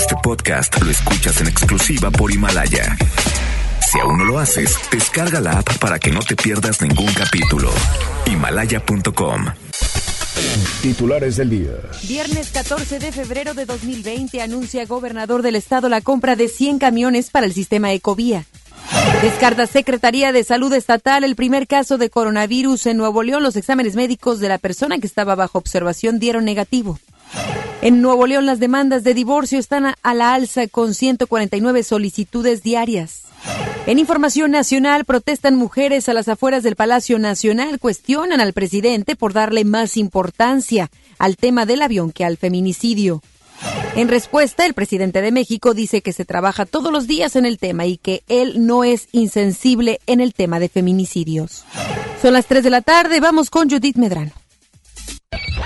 Este podcast lo escuchas en exclusiva por Himalaya. Si aún no lo haces, descarga la app para que no te pierdas ningún capítulo. Himalaya.com. Titulares del día. Viernes 14 de febrero de 2020 anuncia gobernador del estado la compra de 100 camiones para el sistema Ecovía. Descarta Secretaría de Salud Estatal el primer caso de coronavirus en Nuevo León. Los exámenes médicos de la persona que estaba bajo observación dieron negativo. En Nuevo León las demandas de divorcio están a la alza con 149 solicitudes diarias. En información nacional, protestan mujeres a las afueras del Palacio Nacional, cuestionan al presidente por darle más importancia al tema del avión que al feminicidio. En respuesta, el presidente de México dice que se trabaja todos los días en el tema y que él no es insensible en el tema de feminicidios. Son las 3 de la tarde, vamos con Judith Medrano.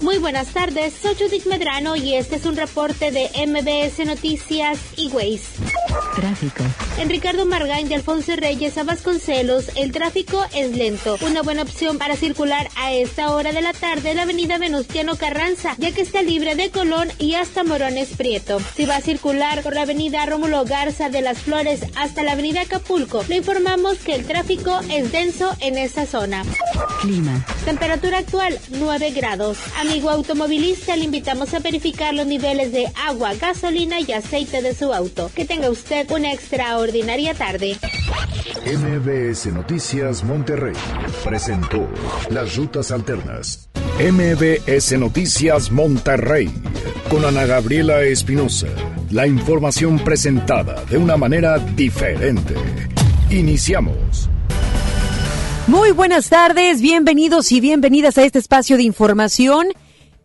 Muy buenas tardes, soy Judith Medrano y este es un reporte de MBS Noticias y Waze. Tráfico. En Ricardo Margain de Alfonso Reyes a Vasconcelos, el tráfico es lento. Una buena opción para circular a esta hora de la tarde la avenida Venustiano Carranza, ya que está libre de Colón y hasta Morones Prieto. Si va a circular por la avenida Rómulo Garza de las Flores hasta la avenida Acapulco, le informamos que el tráfico es denso en esta zona. Clima. Temperatura actual 9 grados. Amigo automovilista, le invitamos a verificar los niveles de agua, gasolina y aceite de su auto. Que tenga usted una extraordinaria tarde. MBS Noticias Monterrey presentó Las Rutas Alternas. MBS Noticias Monterrey con Ana Gabriela Espinosa. La información presentada de una manera diferente. Iniciamos. Muy buenas tardes, bienvenidos y bienvenidas a este espacio de información.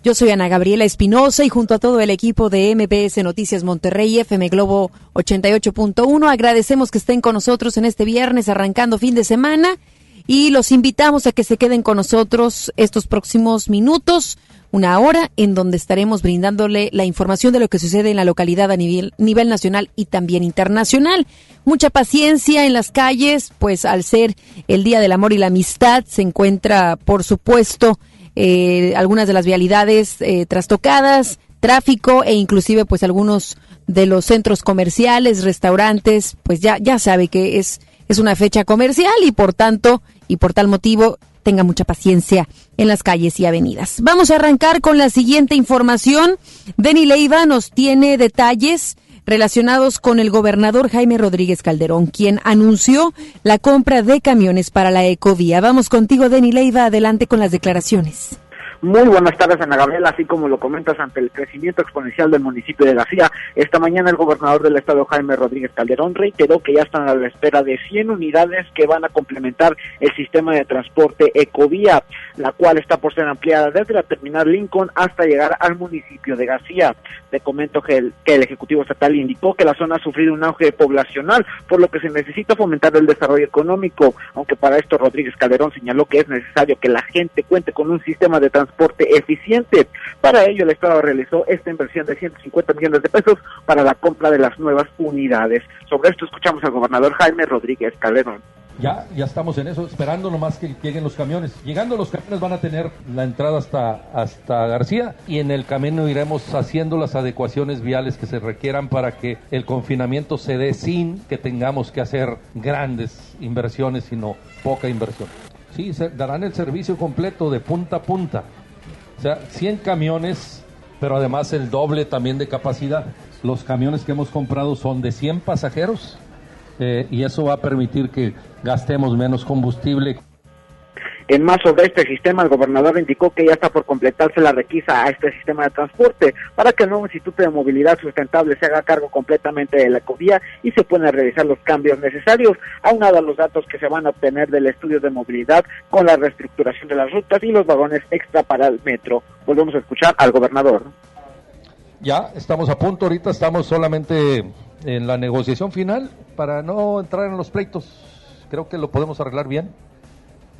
Yo soy Ana Gabriela Espinosa y junto a todo el equipo de MBS Noticias Monterrey FM Globo 88.1 agradecemos que estén con nosotros en este viernes arrancando fin de semana y los invitamos a que se queden con nosotros estos próximos minutos, una hora en donde estaremos brindándole la información de lo que sucede en la localidad a nivel, nivel nacional y también internacional. Mucha paciencia en las calles, pues al ser el Día del Amor y la Amistad se encuentra, por supuesto, eh, algunas de las vialidades eh, trastocadas, tráfico e inclusive pues algunos de los centros comerciales, restaurantes, pues ya, ya sabe que es, es una fecha comercial y por tanto y por tal motivo tenga mucha paciencia en las calles y avenidas. Vamos a arrancar con la siguiente información. Deni Leiva nos tiene detalles relacionados con el gobernador Jaime Rodríguez Calderón, quien anunció la compra de camiones para la ecovía. Vamos contigo, Deni Leiva, adelante con las declaraciones. Muy buenas tardes, Ana Gabriela. Así como lo comentas, ante el crecimiento exponencial del municipio de García, esta mañana el gobernador del estado, Jaime Rodríguez Calderón, reiteró que ya están a la espera de 100 unidades que van a complementar el sistema de transporte Ecovía, la cual está por ser ampliada desde la terminal Lincoln hasta llegar al municipio de García. Te comento que el, que el Ejecutivo Estatal indicó que la zona ha sufrido un auge poblacional, por lo que se necesita fomentar el desarrollo económico, aunque para esto Rodríguez Calderón señaló que es necesario que la gente cuente con un sistema de transporte transporte eficiente. Para ello, el Estado realizó esta inversión de 150 millones de pesos para la compra de las nuevas unidades. Sobre esto escuchamos al gobernador Jaime Rodríguez Calderón. Ya, ya estamos en eso, esperando nomás que lleguen los camiones. Llegando los camiones van a tener la entrada hasta, hasta García y en el camino iremos haciendo las adecuaciones viales que se requieran para que el confinamiento se dé sin que tengamos que hacer grandes inversiones, sino poca inversión. Sí, se darán el servicio completo de punta a punta. O sea, 100 camiones, pero además el doble también de capacidad. Los camiones que hemos comprado son de 100 pasajeros eh, y eso va a permitir que gastemos menos combustible. En más sobre este sistema, el gobernador indicó que ya está por completarse la requisa a este sistema de transporte para que el nuevo Instituto de Movilidad Sustentable se haga cargo completamente de la ecovía y se puedan realizar los cambios necesarios, aunado a los datos que se van a obtener del estudio de movilidad con la reestructuración de las rutas y los vagones extra para el metro. Volvemos a escuchar al gobernador. Ya estamos a punto, ahorita estamos solamente en la negociación final para no entrar en los pleitos. Creo que lo podemos arreglar bien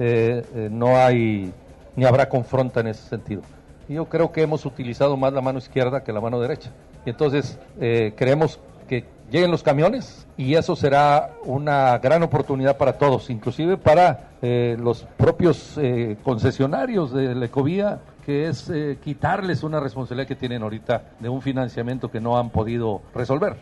eh, eh, no hay ni habrá confronta en ese sentido. yo creo que hemos utilizado más la mano izquierda que la mano derecha. Y entonces eh, creemos que lleguen los camiones y eso será una gran oportunidad para todos, inclusive para eh, los propios eh, concesionarios de la ecovía, que es quitarles una responsabilidad que tienen ahorita de un financiamiento que no han podido resolver.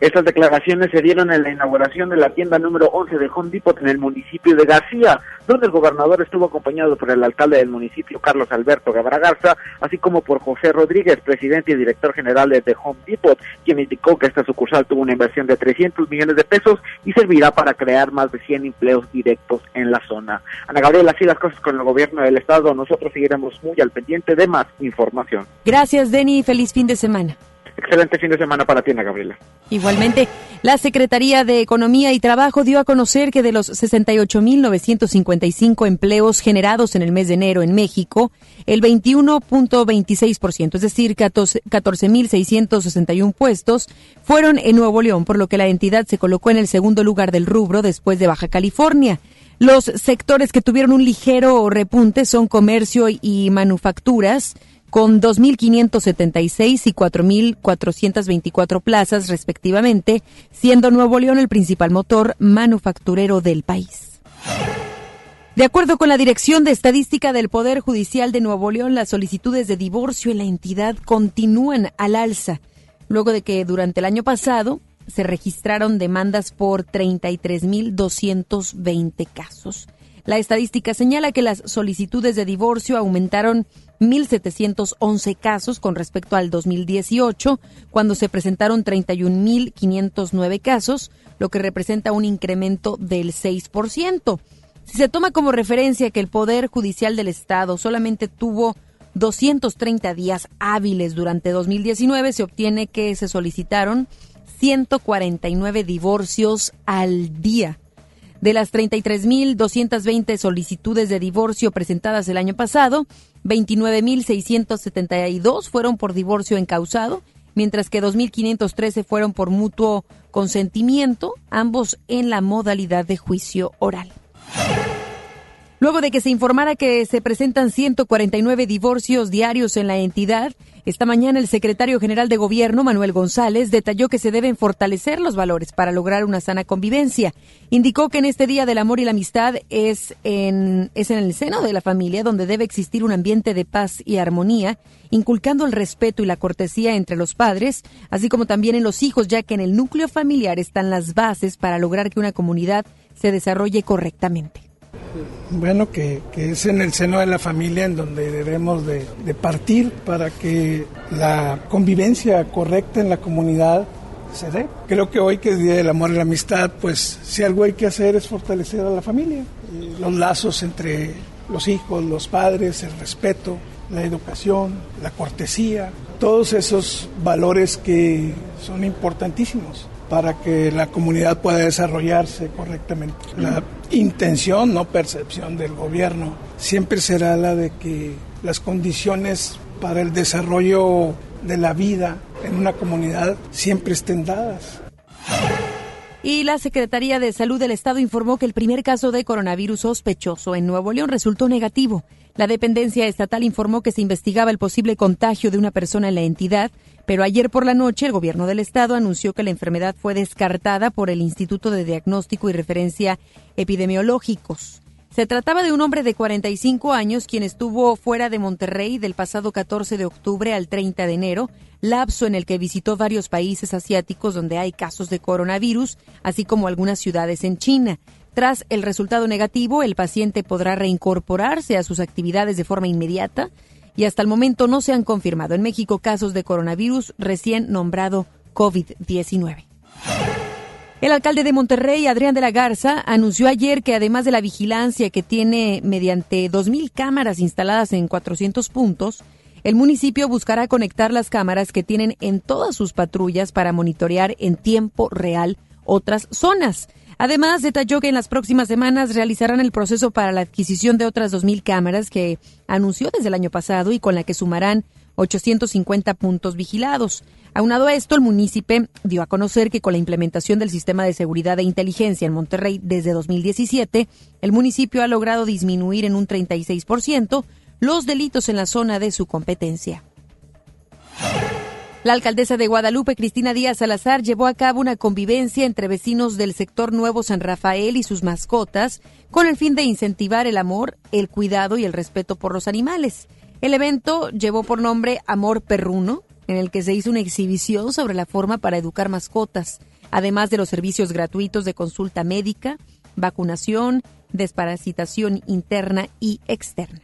Estas declaraciones se dieron en la inauguración de la tienda número 11 de Home Depot en el municipio de García, donde el gobernador estuvo acompañado por el alcalde del municipio, Carlos Alberto Gabragarza, así como por José Rodríguez, presidente y director general de Home Depot, quien indicó que esta sucursal tuvo una inversión de 300 millones de pesos y servirá para crear más de 100 empleos directos en la zona. Ana Gabriela, así las cosas con el gobierno del estado, nosotros seguiremos muy al pendiente de más información. Gracias, Denny, feliz fin de semana. Excelente fin de semana para ti, Ana Gabriela. Igualmente, la Secretaría de Economía y Trabajo dio a conocer que de los 68.955 empleos generados en el mes de enero en México, el 21.26%, es decir, 14.661 puestos, fueron en Nuevo León, por lo que la entidad se colocó en el segundo lugar del rubro después de Baja California. Los sectores que tuvieron un ligero repunte son comercio y manufacturas, con 2.576 y 4.424 plazas respectivamente, siendo Nuevo León el principal motor manufacturero del país. De acuerdo con la Dirección de Estadística del Poder Judicial de Nuevo León, las solicitudes de divorcio en la entidad continúan al alza, luego de que durante el año pasado se registraron demandas por 33.220 casos. La estadística señala que las solicitudes de divorcio aumentaron 1.711 casos con respecto al 2018, cuando se presentaron 31.509 casos, lo que representa un incremento del 6%. Si se toma como referencia que el Poder Judicial del Estado solamente tuvo 230 días hábiles durante 2019, se obtiene que se solicitaron 149 divorcios al día. De las 33.220 solicitudes de divorcio presentadas el año pasado, 29.672 fueron por divorcio encausado, mientras que 2.513 fueron por mutuo consentimiento, ambos en la modalidad de juicio oral. Luego de que se informara que se presentan 149 divorcios diarios en la entidad, esta mañana el secretario general de Gobierno, Manuel González, detalló que se deben fortalecer los valores para lograr una sana convivencia. Indicó que en este Día del Amor y la Amistad es en, es en el seno de la familia donde debe existir un ambiente de paz y armonía, inculcando el respeto y la cortesía entre los padres, así como también en los hijos, ya que en el núcleo familiar están las bases para lograr que una comunidad se desarrolle correctamente. Bueno, que, es en el seno de la familia en donde debemos de, partir para que la convivencia correcta en la comunidad se dé. Creo que hoy que es Día del Amor y la Amistad, pues si algo hay que hacer es fortalecer a la familia, los lazos entre los hijos, los padres, el respeto, la educación, la cortesía, todos esos valores que son importantísimos para que la comunidad pueda desarrollarse correctamente. La intención, no percepción del gobierno, siempre será la de que las condiciones para el desarrollo de la vida en una comunidad siempre estén dadas. Y la Secretaría de Salud del Estado informó que el primer caso de coronavirus sospechoso en Nuevo León resultó negativo. La dependencia estatal informó que se investigaba el posible contagio de una persona en la entidad, pero ayer por la noche el gobierno del estado anunció que la enfermedad fue descartada por el Instituto de Diagnóstico y Referencia Epidemiológicos. Se trataba de un hombre de 45 años quien estuvo fuera de Monterrey del pasado 14 de octubre al 30 de enero, lapso en el que visitó varios países asiáticos donde hay casos de coronavirus, así como algunas ciudades en China. Tras el resultado negativo, el paciente podrá reincorporarse a sus actividades de forma inmediata y hasta el momento no se han confirmado en México casos de coronavirus recién nombrado COVID-19. El alcalde de Monterrey, Adrián de la Garza, anunció ayer que además de la vigilancia que tiene mediante 2.000 cámaras instaladas en 400 puntos, el municipio buscará conectar las cámaras que tienen en todas sus patrullas para monitorear en tiempo real otras zonas. Además, detalló que en las próximas semanas realizarán el proceso para la adquisición de otras 2.000 cámaras que anunció desde el año pasado y con la que sumarán 850 puntos vigilados. Aunado a esto, el municipio dio a conocer que con la implementación del sistema de seguridad e inteligencia en Monterrey desde 2017, el municipio ha logrado disminuir en un 36% los delitos en la zona de su competencia. La alcaldesa de Guadalupe, Cristina Díaz Salazar, llevó a cabo una convivencia entre vecinos del sector Nuevo San Rafael y sus mascotas con el fin de incentivar el amor, el cuidado y el respeto por los animales. El evento llevó por nombre Amor Perruno, en el que se hizo una exhibición sobre la forma para educar mascotas, además de los servicios gratuitos de consulta médica, vacunación, desparasitación interna y externa.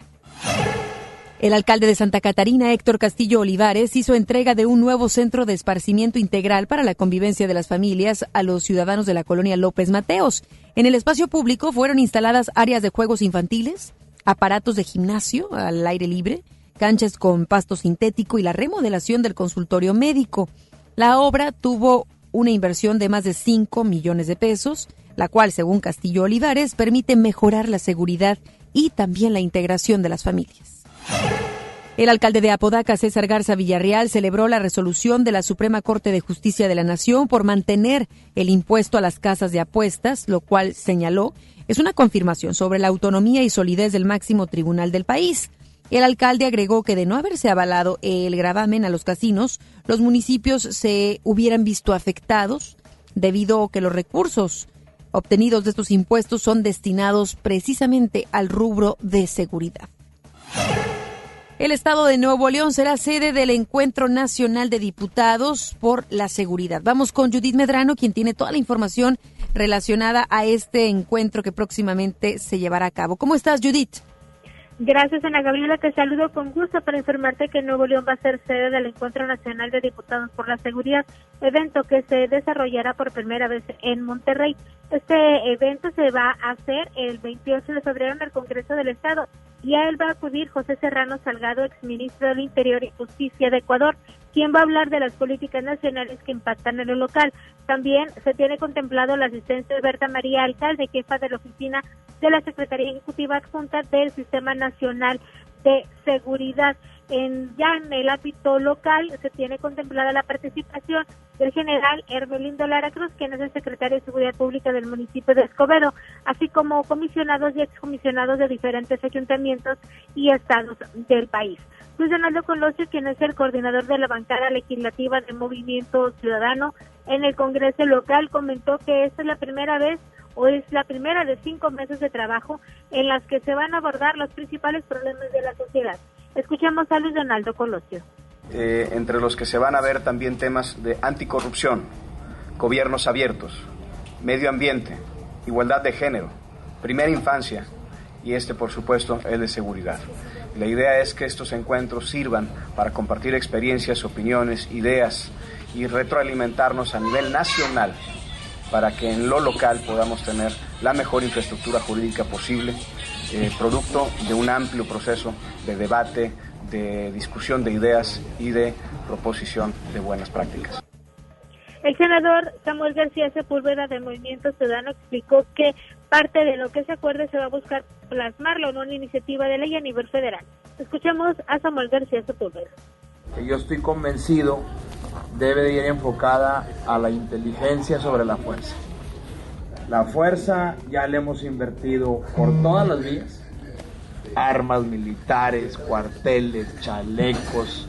El alcalde de Santa Catarina, Héctor Castillo Olivares, hizo entrega de un nuevo centro de esparcimiento integral para la convivencia de las familias a los ciudadanos de la colonia López Mateos. En el espacio público fueron instaladas áreas de juegos infantiles, aparatos de gimnasio al aire libre, canchas con pasto sintético y la remodelación del consultorio médico. La obra tuvo una inversión de más de 5 millones de pesos, la cual, según Castillo Olivares, permite mejorar la seguridad y también la integración de las familias. El alcalde de Apodaca, César Garza Villarreal, celebró la resolución de la Suprema Corte de Justicia de la Nación por mantener el impuesto a las casas de apuestas, lo cual señaló es una confirmación sobre la autonomía y solidez del máximo tribunal del país. El alcalde agregó que de no haberse avalado el gravamen a los casinos, los municipios se hubieran visto afectados debido a que los recursos obtenidos de estos impuestos son destinados precisamente al rubro de seguridad. El estado de Nuevo León será sede del Encuentro Nacional de Diputados por la Seguridad. Vamos con Judith Medrano, quien tiene toda la información relacionada a este encuentro que próximamente se llevará a cabo. ¿Cómo estás, Judith? Gracias, Ana Gabriela. Te saludo con gusto para informarte que Nuevo León va a ser sede del Encuentro Nacional de Diputados por la Seguridad, evento que se desarrollará por primera vez en Monterrey. Este evento se va a hacer el 28 de febrero en el Congreso del Estado y a él va a acudir José Serrano Salgado, exministro del Interior y Justicia de Ecuador, quien va a hablar de las políticas nacionales que impactan en lo local. También se tiene contemplado la asistencia de Berta María Alcalde, jefa de la oficina de la Secretaría Ejecutiva Adjunta del Sistema Nacional de Seguridad. En, ya en el ámbito local se tiene contemplada la participación del general Hermelindo Lara Cruz, quien es el secretario de Seguridad Pública del municipio de Escobedo, así como comisionados y excomisionados de diferentes ayuntamientos y estados del país. Luis Donaldo Colosio, quien es el coordinador de la bancada legislativa de Movimiento Ciudadano en el Congreso local, comentó que esta es la primera vez o es la primera de cinco meses de trabajo en las que se van a abordar los principales problemas de la sociedad. Escuchemos a Luis Donaldo Colosio. Eh, entre los que se van a ver también temas de anticorrupción, gobiernos abiertos, medio ambiente, igualdad de género, primera infancia y este, por supuesto, el de seguridad. La idea es que estos encuentros sirvan para compartir experiencias, opiniones, ideas y retroalimentarnos a nivel nacional para que en lo local podamos tener la mejor infraestructura jurídica posible, eh, producto de un amplio proceso de debate, de discusión de ideas y de proposición de buenas prácticas. El senador Samuel García Sepúlveda del Movimiento Ciudadano explicó que parte de lo que se acuerde se va a buscar plasmarlo en una iniciativa de ley a nivel federal. Escuchemos a Samuel García Sepúlveda. Yo estoy convencido debe de ir enfocada a la inteligencia sobre la fuerza. La fuerza ya le hemos invertido por todas las vías, armas militares, cuarteles, chalecos,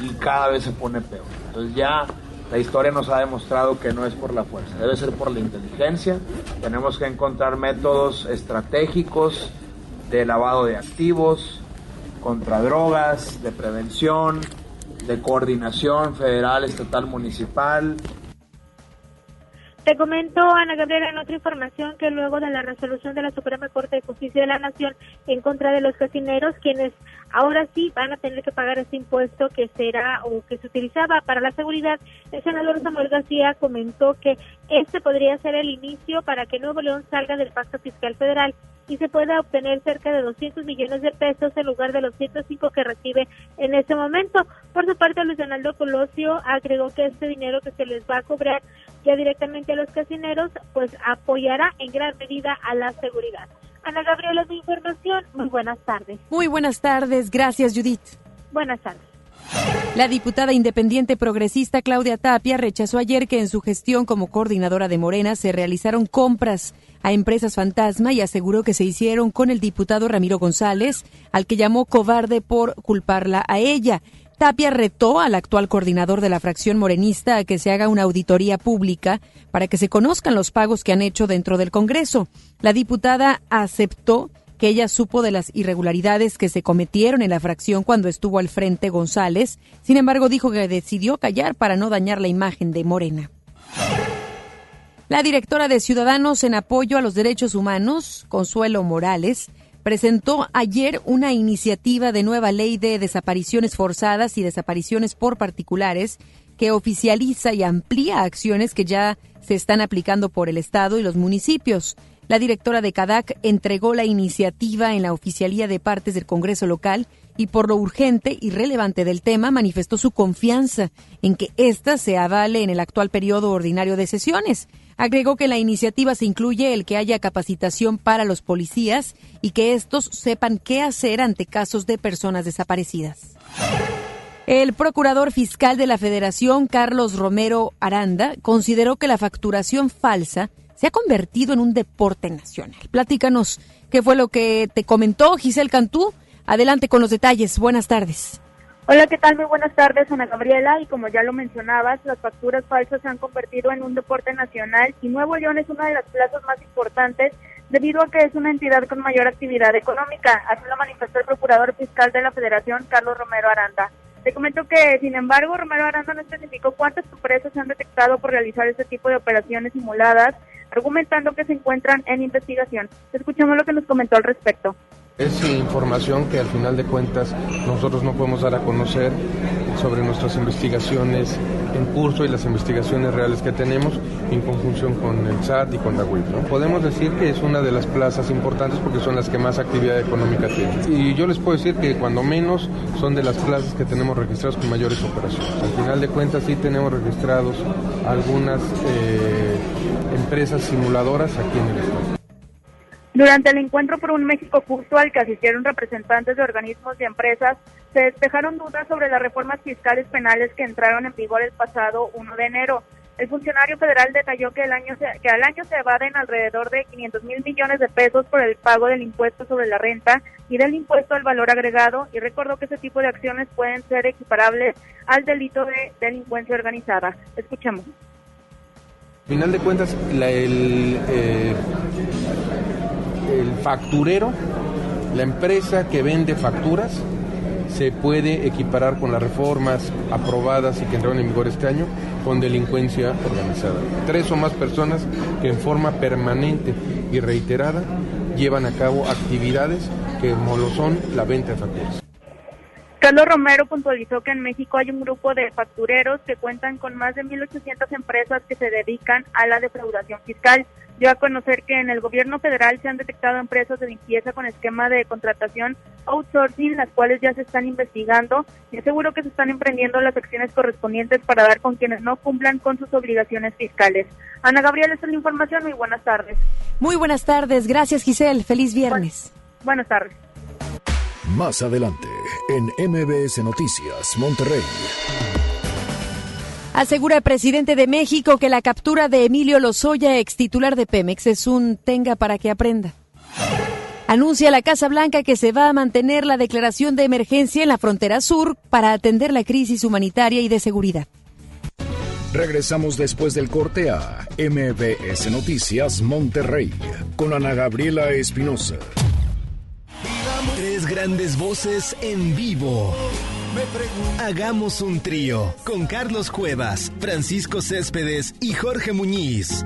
y cada vez se pone peor. Entonces ya la historia nos ha demostrado que no es por la fuerza, debe ser por la inteligencia. Tenemos que encontrar métodos estratégicos de lavado de activos, contra drogas, de prevención, de coordinación federal, estatal, municipal. Te comento, Ana Gabriela, en otra información que luego de la resolución de la Suprema Corte de Justicia de la Nación en contra de los casineros, quienes ahora sí van a tener que pagar este impuesto que será o que se utilizaba para la seguridad, el senador Samuel García comentó que este podría ser el inicio para que Nuevo León salga del pacto fiscal federal y se pueda obtener cerca de 200 millones de pesos en lugar de los 105 que recibe en este momento. Por su parte, Luis Donaldo Colosio agregó que este dinero que se les va a cobrar ya directamente a los casineros, pues apoyará en gran medida a la seguridad. Ana Gabriela, de información. Muy buenas tardes. Muy buenas tardes. Gracias, Judith. Buenas tardes. La diputada independiente progresista Claudia Tapia rechazó ayer que en su gestión como coordinadora de Morena se realizaron compras a empresas fantasma y aseguró que se hicieron con el diputado Ramiro González, al que llamó cobarde por culparla a ella. Tapia retó al actual coordinador de la fracción morenista a que se haga una auditoría pública para que se conozcan los pagos que han hecho dentro del Congreso. La diputada aceptó que ella supo de las irregularidades que se cometieron en la fracción cuando estuvo al frente González. Sin embargo, dijo que decidió callar para no dañar la imagen de Morena. La directora de Ciudadanos en apoyo a los derechos humanos, Consuelo Morales, presentó ayer una iniciativa de nueva ley de desapariciones forzadas y desapariciones por particulares que oficializa y amplía acciones que ya se están aplicando por el Estado y los municipios. La directora de CADAC entregó la iniciativa en la oficialía de partes del Congreso local y por lo urgente y relevante del tema manifestó su confianza en que ésta se avale en el actual periodo ordinario de sesiones. Agregó que la iniciativa se incluye el que haya capacitación para los policías y que estos sepan qué hacer ante casos de personas desaparecidas. El procurador fiscal de la Federación, Carlos Romero Aranda, consideró que la facturación falsa se ha convertido en un deporte nacional. Platícanos qué fue lo que te comentó Giselle Cantú. Adelante con los detalles. Buenas tardes. Hola, ¿qué tal? Muy buenas tardes, Ana Gabriela. Y como ya lo mencionabas, las facturas falsas se han convertido en un deporte nacional y Nuevo León es una de las plazas más importantes debido a que es una entidad con mayor actividad económica. Así lo manifestó el procurador fiscal de la Federación, Carlos Romero Aranda. Te comento que, sin embargo, Romero Aranda no especificó cuántas empresas se han detectado por realizar este tipo de operaciones simuladas argumentando que se encuentran en investigación. Escuchemos lo que nos comentó al respecto. Es información que al final de cuentas nosotros no podemos dar a conocer sobre nuestras investigaciones en curso y las investigaciones reales que tenemos en conjunción con el SAT y con la UIF. Podemos decir que es una de las plazas importantes porque son las que más actividad económica tienen. Y yo les puedo decir que cuando menos son de las plazas que tenemos registradas con mayores operaciones. Al final de cuentas sí tenemos registrados algunas eh, empresas simuladoras aquí en el Estado. Durante el encuentro por un México justo al que asistieron representantes de organismos y empresas, se despejaron dudas sobre las reformas fiscales penales que entraron en vigor el pasado 1 de enero. El funcionario federal detalló que, el año que al año se evaden alrededor de 500 mil millones de pesos por el pago del impuesto sobre la renta y del impuesto al valor agregado y recordó que ese tipo de acciones pueden ser equiparables al delito de delincuencia organizada. Escuchemos. Al final de cuentas, el, eh, el facturero, la empresa que vende facturas, se puede equiparar con las reformas aprobadas y que entraron en vigor este año con delincuencia organizada. Tres o más personas que en forma permanente y reiterada llevan a cabo actividades que como lo son la venta de facturas. Carlos Romero puntualizó que en México hay un grupo de factureros que cuentan con más de 1.800 empresas que se dedican a la defraudación fiscal. Dio a conocer que en el gobierno federal se han detectado empresas de limpieza con esquema de contratación outsourcing, las cuales ya se están investigando y aseguro que se están emprendiendo las acciones correspondientes para dar con quienes no cumplan con sus obligaciones fiscales. Ana Gabriela, esta es la información. Muy buenas tardes. Muy buenas tardes. Gracias, Giselle. Feliz viernes. buenas tardes. Más adelante, en MBS Noticias, Monterrey. Asegura el presidente de México que la captura de Emilio Lozoya, ex titular de Pemex, es un tenga para que aprenda. Anuncia la Casa Blanca que se va a mantener la declaración de emergencia en la frontera sur para atender la crisis humanitaria y de seguridad. Regresamos después del corte a MBS Noticias Monterrey con Ana Gabriela Espinosa. Tres grandes voces en vivo. Hagamos un trío con Carlos Cuevas, Francisco Céspedes y Jorge Muñiz.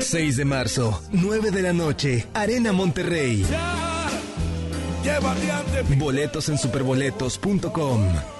6 de marzo, 9 de la noche, Arena Monterrey. Boletos en superboletos.com.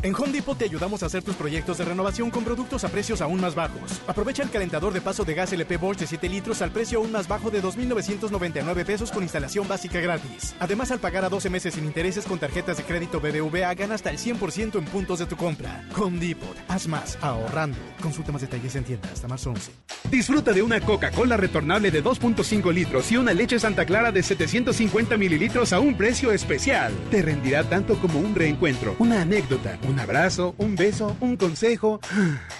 En Home Depot te ayudamos a hacer tus proyectos de renovación con productos a precios aún más bajos. Aprovecha el calentador de paso de gas LP Bosch de 7 litros al precio aún más bajo de 2.999 pesos con instalación básica gratis. Además, al pagar a 12 meses sin intereses con tarjetas de crédito BBVA, gana hasta el 100% en puntos de tu compra. Home Depot. Haz más ahorrando. Consulta más detalles en tienda hasta marzo 11. Disfruta de una Coca-Cola retornable de 2.5 litros y una leche Santa Clara de 750 mililitros a un precio especial. Te rendirá tanto como un reencuentro, una anécdota, un abrazo, un beso, un consejo.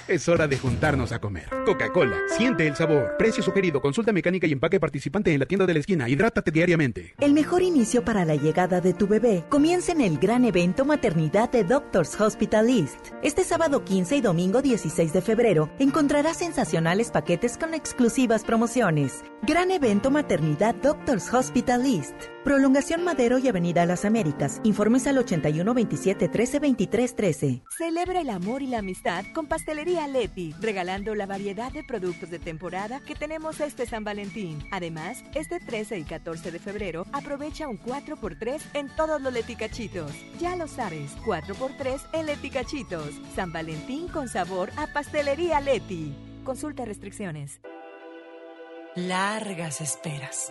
Es hora de juntarnos a comer. Coca-Cola, siente el sabor. Precio sugerido, consulta mecánica y empaque participante en la tienda de la esquina. Hidrátate diariamente. El mejor inicio para la llegada de tu bebé comienza en el gran evento Maternidad de Doctors Hospital East. Este sábado 15 y domingo 16 de febrero encontrarás sensacionales paquetes con exclusivas promociones. Gran evento Maternidad Doctors Hospital East. Prolongación Madero y Avenida Las Américas. Informes al 81 27 13 23 13. Celebra el amor y la amistad con Pastelería Leti, regalando la variedad de productos de temporada que tenemos este San Valentín. Además, este 13 y 14 de febrero aprovecha un 4x3 en todos los leticachitos. Ya lo sabes, 4x3 en leticachitos. San Valentín con sabor a Pastelería Leti. Consulta restricciones. Largas esperas.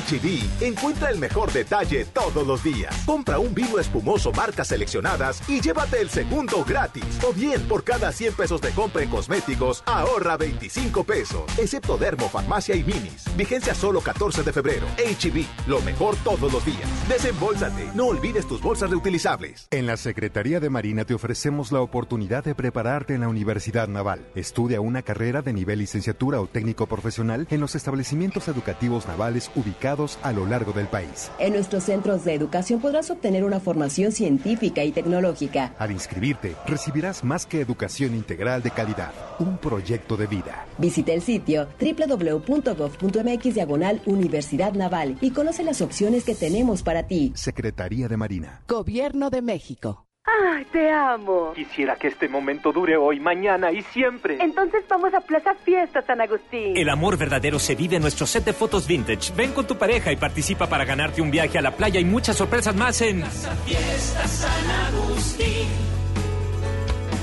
HB, encuentra el mejor detalle todos los días. Compra un vino espumoso marcas seleccionadas y llévate el segundo gratis. O bien, por cada 100 pesos de compra en cosméticos, ahorra 25 pesos. Excepto Dermo, Farmacia y Minis. Vigencia solo 14 de febrero. HB, lo mejor todos los días. Desembolsate. No olvides tus bolsas reutilizables. En la Secretaría de Marina te ofrecemos la oportunidad de prepararte en la Universidad Naval. Estudia una carrera de nivel licenciatura o técnico profesional en los establecimientos educativos navales ubicados a lo largo del país. En nuestros centros de educación podrás obtener una formación científica y tecnológica. Al inscribirte, recibirás más que educación integral de calidad, un proyecto de vida. Visita el sitio www.gov.mx diagonal Universidad Naval y conoce las opciones que tenemos para ti. Secretaría de Marina. Gobierno de México. ¡Ay, te amo! Quisiera que este momento dure hoy, mañana y siempre. Entonces vamos a Plaza Fiesta San Agustín. El amor verdadero se vive en nuestro set de fotos vintage. Ven con tu pareja y participa para ganarte un viaje a la playa y muchas sorpresas más en Plaza Fiesta San Agustín.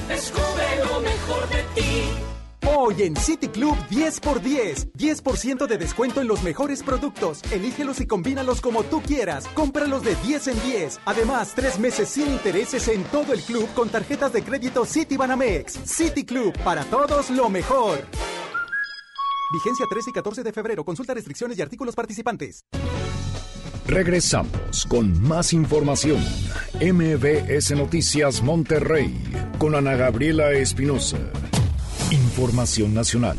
Descubre lo mejor de ti. Hoy en City Club 10x10. 10% de descuento en los mejores productos. Elígelos y combínalos como tú quieras. Cómpralos de 10 en 10. Además, tres meses sin intereses en todo el club con tarjetas de crédito City Banamex. City Club, para todos lo mejor. Vigencia 13 y 14 de febrero. Consulta restricciones y artículos participantes. Regresamos con más información. MBS Noticias Monterrey con Ana Gabriela Espinosa. Información nacional.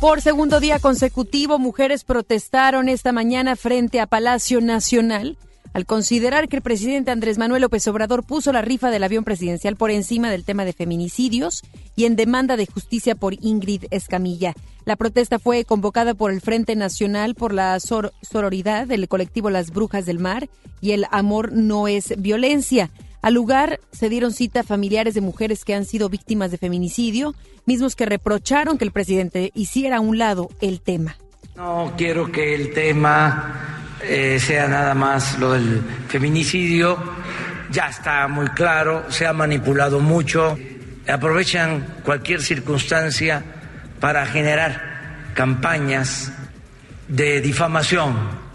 Por segundo día consecutivo, mujeres protestaron esta mañana frente a Palacio Nacional al considerar que el presidente Andrés Manuel López Obrador puso la rifa del avión presidencial por encima del tema de feminicidios y en demanda de justicia por Ingrid Escamilla. La protesta fue convocada por el Frente Nacional por la Sororidad del colectivo Las Brujas del Mar y el Amor no es violencia. Al lugar se dieron cita familiares de mujeres que han sido víctimas de feminicidio, mismos que reprocharon que el presidente hiciera a un lado el tema. No quiero que el tema eh, sea nada más lo del feminicidio, ya está muy claro, se ha manipulado mucho, aprovechan cualquier circunstancia para generar campañas de difamación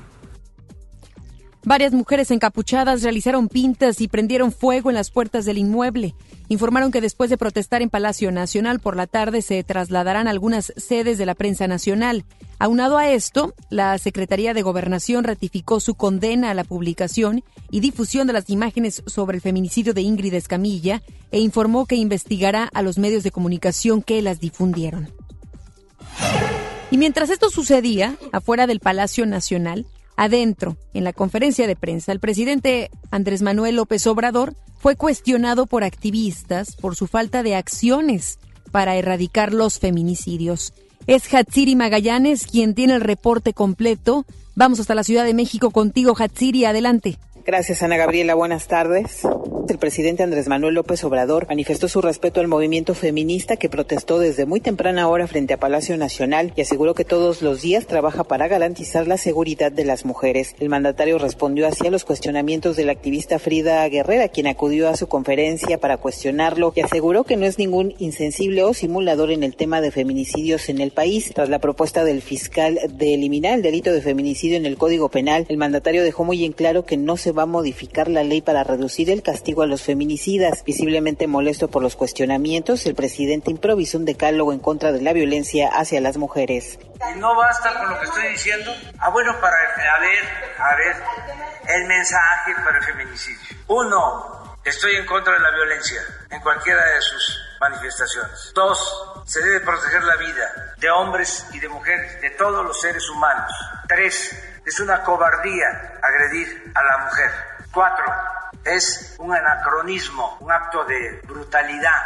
Varias mujeres encapuchadas realizaron pintas y prendieron fuego en las puertas del inmueble. Informaron que después de protestar en Palacio Nacional por la tarde se trasladarán algunas sedes de la prensa nacional. Aunado a esto, la Secretaría de Gobernación ratificó su condena a la publicación y difusión de las imágenes sobre el feminicidio de Ingrid Escamilla e informó que investigará a los medios de comunicación que las difundieron. Y mientras esto sucedía, afuera del Palacio Nacional, Adentro, en la conferencia de prensa, el presidente Andrés Manuel López Obrador fue cuestionado por activistas por su falta de acciones para erradicar los feminicidios. Es Hatsiri Magallanes quien tiene el reporte completo. Vamos hasta la Ciudad de México contigo, Hatsiri, adelante. Gracias, Ana Gabriela. Buenas tardes. El presidente Andrés Manuel López Obrador manifestó su respeto al movimiento feminista que protestó desde muy temprana hora frente a Palacio Nacional y aseguró que todos los días trabaja para garantizar la seguridad de las mujeres. El mandatario respondió así a los cuestionamientos de la activista Frida Guerrera, quien acudió a su conferencia para cuestionarlo y aseguró que no es ningún insensible o simulador en el tema de feminicidios en el país. Tras la propuesta del fiscal de eliminar el delito de feminicidio en el Código Penal, el mandatario dejó muy en claro que no se va a modificar la ley para reducir el castigo a los feminicidas. Visiblemente molesto por los cuestionamientos, el presidente improvisó un decálogo en contra de la violencia hacia las mujeres. No basta con lo que estoy diciendo. Ah, bueno, para ver, a ver, el mensaje para el feminicidio. Uno, estoy en contra de la violencia en cualquiera de sus manifestaciones. Dos, se debe proteger la vida de hombres y de mujeres, de todos los seres humanos. Tres, es una cobardía agredir a la mujer. Cuatro, es un anacronismo, un acto de brutalidad,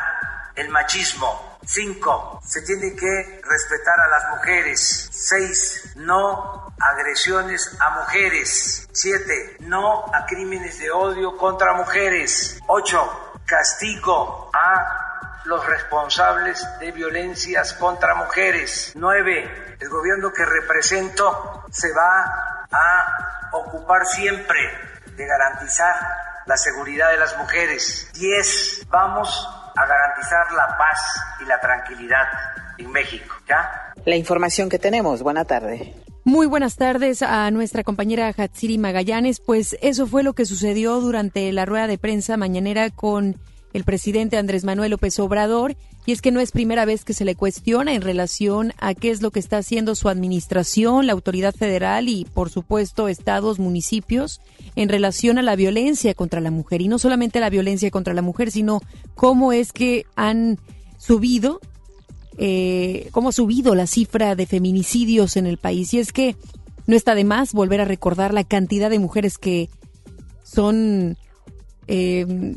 el machismo. Cinco, se tiene que respetar a las mujeres. Seis, no agresiones a mujeres. Siete, no a crímenes de odio contra mujeres. Ocho, castigo a los responsables de violencias contra mujeres. Nueve, el gobierno que represento se va a ocupar siempre de garantizar la seguridad de las mujeres. Diez, vamos a garantizar la paz y la tranquilidad en México. ¿Ya? La información que tenemos. Buena tarde. Muy buenas tardes a nuestra compañera Hatsiri Magallanes. Pues eso fue lo que sucedió durante la rueda de prensa mañanera con el presidente Andrés Manuel López Obrador. Y es que no es primera vez que se le cuestiona en relación a qué es lo que está haciendo su administración, la autoridad federal y, por supuesto, estados, municipios, en relación a la violencia contra la mujer. Y no solamente la violencia contra la mujer, sino cómo es que han subido, eh, cómo ha subido la cifra de feminicidios en el país. Y es que no está de más volver a recordar la cantidad de mujeres que son eh,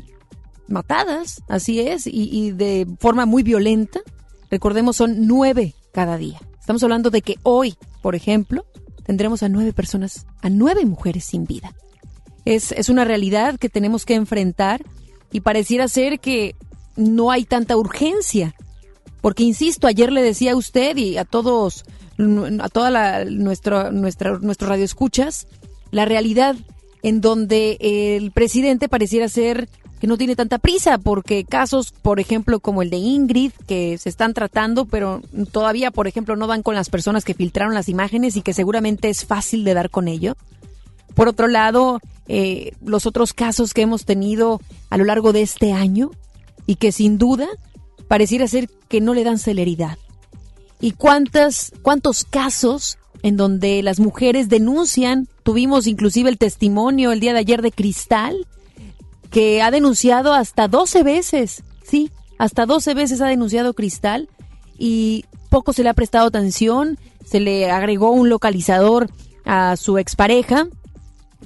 matadas, así es, y, de forma muy violenta. Recordemos, son nueve cada día. Estamos hablando de que hoy, por ejemplo, tendremos a nueve personas, a nueve mujeres sin vida. Es, es una realidad que tenemos que enfrentar y pareciera ser que no hay tanta urgencia. Porque, insisto, ayer le decía a usted y a todos, a toda la, nuestro, nuestra, nuestro radio escuchas, la realidad en donde el presidente pareciera ser que no tiene tanta prisa, porque casos, por ejemplo, como el de Ingrid, que se están tratando, pero todavía, por ejemplo, no dan con las personas que filtraron las imágenes y que seguramente es fácil de dar con ello. Por otro lado, eh, los otros casos que hemos tenido a lo largo de este año y que sin duda pareciera ser que no le dan celeridad. ¿Y cuántas, cuántos casos en donde las mujeres denuncian? Tuvimos inclusive el testimonio el día de ayer de Cristal, que ha denunciado hasta 12 veces, sí, hasta 12 veces ha denunciado Cristal y poco se le ha prestado atención, se le agregó un localizador a su expareja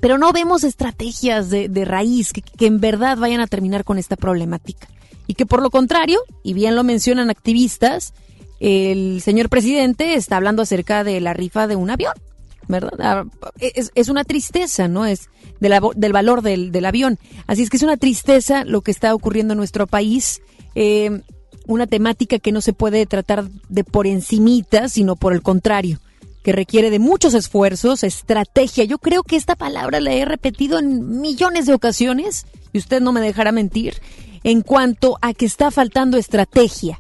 pero no vemos estrategias de, de raíz que, que en verdad vayan a terminar con esta problemática. Y que por lo contrario, y bien lo mencionan activistas, el señor presidente está hablando acerca de la rifa de un avión, ¿verdad? Ah, Es, es una tristeza, ¿no? Es del valor del, del avión. Así es que es una tristeza lo que está ocurriendo en nuestro país. Eh, una temática que no se puede tratar de por encimita, sino por el contrario, que requiere de muchos esfuerzos, estrategia. Yo creo que esta palabra la he repetido en millones de ocasiones, y usted no me dejará mentir, en cuanto a que está faltando estrategia.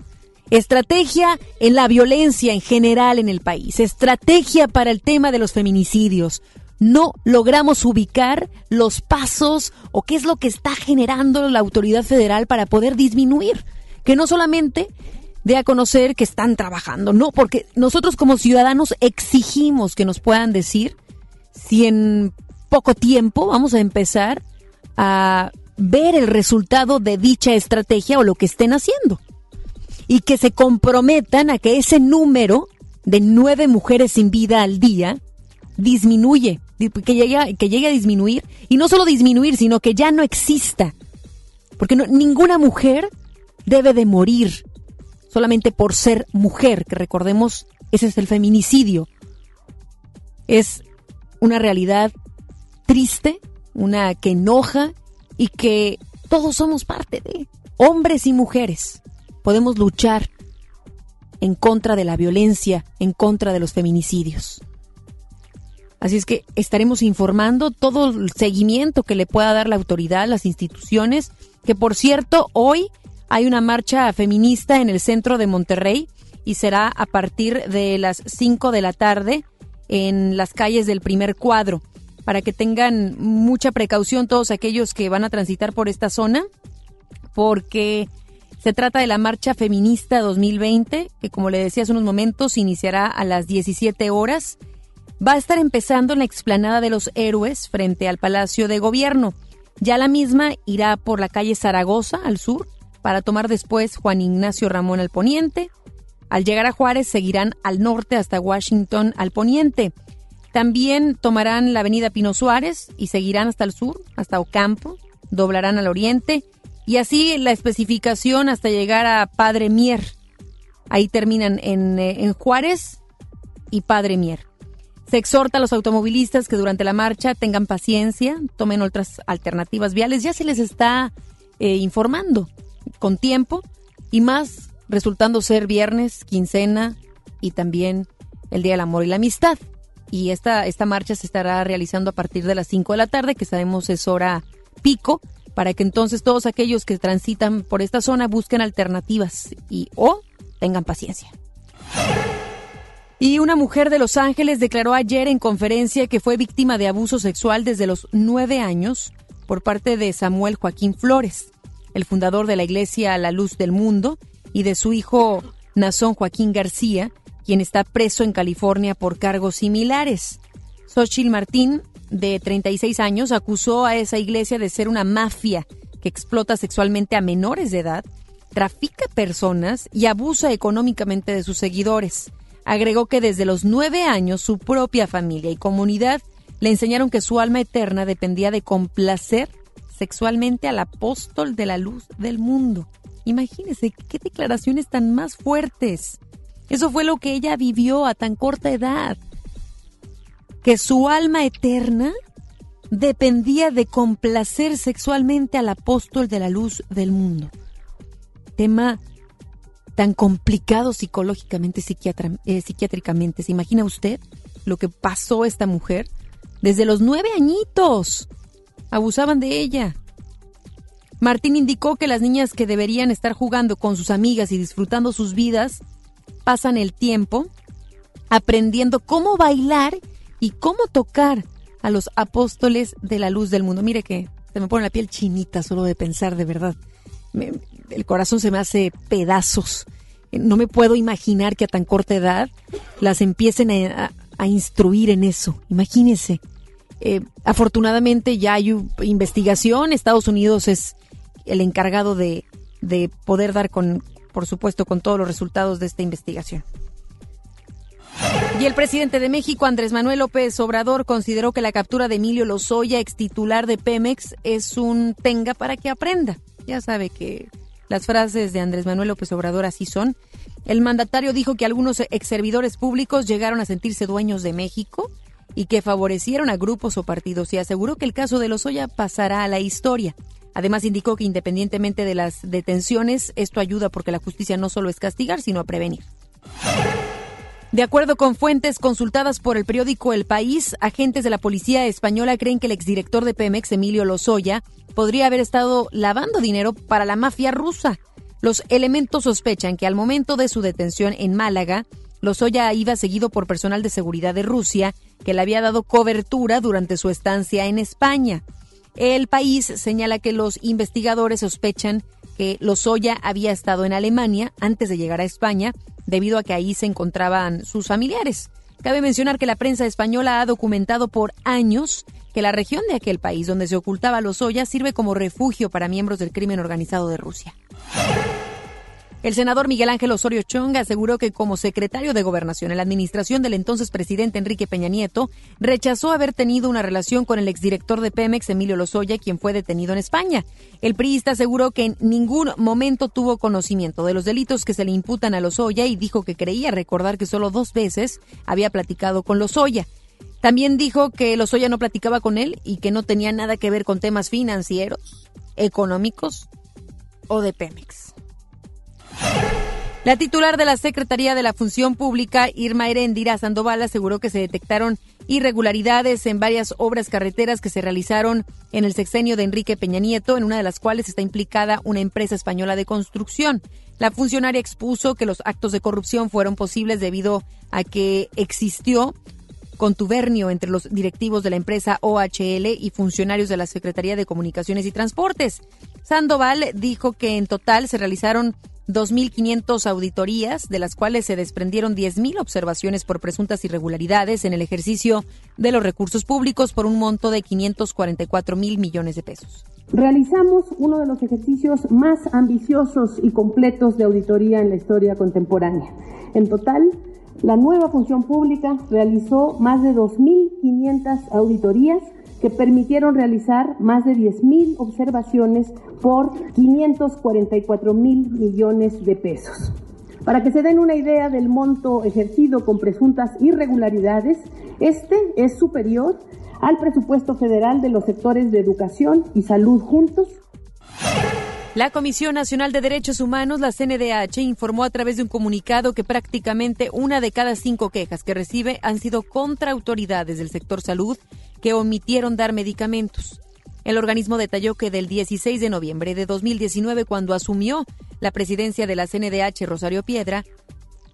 Estrategia en la violencia en general en el país. Estrategia para el tema de los feminicidios. No logramos ubicar los pasos o qué es lo que está generando la autoridad federal para poder disminuir. Que no solamente dé a conocer que están trabajando, no, porque nosotros como ciudadanos exigimos que nos puedan decir si en poco tiempo vamos a empezar a ver el resultado de dicha estrategia o lo que estén haciendo y que se comprometan a que ese número de nueve mujeres sin vida al día disminuye, di- que llegue, a- que llegue a disminuir y no solo disminuir, sino que ya no exista. Porque no- ninguna mujer debe de morir solamente por ser mujer, que recordemos, ese es el feminicidio. Es una realidad triste, una que enoja y que todos somos parte de, hombres y mujeres podemos luchar en contra de la violencia, en contra de los feminicidios. Así es que estaremos informando todo el seguimiento que le pueda dar la autoridad, las instituciones, que por cierto, hoy hay una marcha feminista en el centro de Monterrey y será a partir de las 5 de la tarde en las calles del primer cuadro, para que tengan mucha precaución todos aquellos que van a transitar por esta zona, porque se trata de la Marcha Feminista 2020, que como le decía hace unos momentos, iniciará a las 17 horas. Va a estar empezando en la explanada de los héroes frente al Palacio de Gobierno. Ya la misma irá por la calle Zaragoza al sur para tomar después Juan Ignacio Ramón al poniente. Al llegar a Juárez seguirán al norte hasta Washington al poniente. También tomarán la avenida Pino Suárez y seguirán hasta el sur, hasta Ocampo, doblarán al oriente y así la especificación hasta llegar a Padre Mier. Ahí terminan en, eh, en Juárez y Padre Mier. Se exhorta a los automovilistas que durante la marcha tengan paciencia, tomen otras alternativas viales. Ya se les está eh, informando con tiempo y más resultando ser viernes, quincena y también el Día del Amor y la Amistad. Y esta, esta marcha se estará realizando a partir de las 5 de la tarde, que sabemos es hora pico, para que entonces todos aquellos que transitan por esta zona busquen alternativas y o tengan paciencia. Y una mujer de Los Ángeles declaró ayer en conferencia que fue víctima de abuso sexual desde los nueve años por parte de Samuel Joaquín Flores, el fundador de la Iglesia La Luz del Mundo, y de su hijo Nazón Joaquín García, quien está preso en California por cargos similares. Xochitl Martín, de 36 años, acusó a esa iglesia de ser una mafia que explota sexualmente a menores de edad, trafica personas y abusa económicamente de sus seguidores. Agregó que desde los nueve años su propia familia y comunidad le enseñaron que su alma eterna dependía de complacer sexualmente al apóstol de la luz del mundo. Imagínense qué declaraciones tan más fuertes. Eso fue lo que ella vivió a tan corta edad. Que su alma eterna dependía de complacer sexualmente al apóstol de la luz del mundo. Tema tan complicado psicológicamente, eh, psiquiátricamente. ¿Se imagina usted lo que pasó esta mujer? Desde los nueve añitos abusaban de ella. Martín indicó que las niñas que deberían estar jugando con sus amigas y disfrutando sus vidas pasan el tiempo aprendiendo cómo bailar y cómo tocar a los apóstoles de la luz del mundo. Mire que se me pone la piel chinita solo de pensar, de verdad. El corazón se me hace pedazos. No me puedo imaginar que a tan corta edad las empiecen a, instruir en eso. Imagínense. Eh, afortunadamente ya hay investigación. Estados Unidos es el encargado de, de poder dar con, por supuesto, con todos los resultados de esta investigación. Y el presidente de México, Andrés Manuel López Obrador, consideró que la captura de Emilio Lozoya, ex titular de Pemex, es un tenga para que aprenda. Ya sabe que las frases de Andrés Manuel López Obrador así son. El mandatario dijo que algunos ex servidores públicos llegaron a sentirse dueños de México y que favorecieron a grupos o partidos y aseguró que el caso de Lozoya pasará a la historia. Además indicó que independientemente de las detenciones, esto ayuda porque la justicia no solo es castigar, sino a prevenir. De acuerdo con fuentes consultadas por el periódico El País, agentes de la policía española creen que el exdirector de Pemex, Emilio Lozoya, podría haber estado lavando dinero para la mafia rusa. Los elementos sospechan que al momento de su detención en Málaga, Lozoya iba seguido por personal de seguridad de Rusia que le había dado cobertura durante su estancia en España. El país señala que los investigadores sospechan que Lozoya había estado en Alemania antes de llegar a España, debido a que ahí se encontraban sus familiares. Cabe mencionar que la prensa española ha documentado por años que la región de aquel país donde se ocultaba Lozoya sirve como refugio para miembros del crimen organizado de Rusia. El senador Miguel Ángel Osorio Chong aseguró que como secretario de Gobernación en la administración del entonces presidente Enrique Peña Nieto, rechazó haber tenido una relación con el exdirector de Pemex, Emilio Lozoya, quien fue detenido en España. El priista aseguró que en ningún momento tuvo conocimiento de los delitos que se le imputan a Lozoya y dijo que creía recordar que solo dos veces había platicado con Lozoya. También dijo que Lozoya no platicaba con él y que no tenía nada que ver con temas financieros, económicos o de Pemex. La titular de la Secretaría de la Función Pública, Irma Erendira Sandoval, aseguró que se detectaron irregularidades en varias obras carreteras que se realizaron en el sexenio de Enrique Peña Nieto, en una de las cuales está implicada una empresa española de construcción. La funcionaria expuso que los actos de corrupción fueron posibles debido a que existió contubernio entre los directivos de la empresa OHL y funcionarios de la Secretaría de Comunicaciones y Transportes. Sandoval dijo que en total se realizaron 2.500 auditorías, de las cuales se desprendieron 10.000 observaciones por presuntas irregularidades en el ejercicio de los recursos públicos por un monto de 544 mil millones de pesos. Realizamos uno de los ejercicios más ambiciosos y completos de auditoría en la historia contemporánea. En total, la nueva función pública realizó más de 2.500 auditorías que permitieron realizar más de 10.000 observaciones por 544 mil millones de pesos. Para que se den una idea del monto ejercido con presuntas irregularidades, este es superior al presupuesto federal de los sectores de educación y salud juntos. La Comisión Nacional de Derechos Humanos, la CNDH, informó a través de un comunicado que prácticamente una de cada cinco quejas que recibe han sido contra autoridades del sector salud que omitieron dar medicamentos. El organismo detalló que del 16 de noviembre de 2019, cuando asumió la presidencia de la CNDH Rosario Piedra,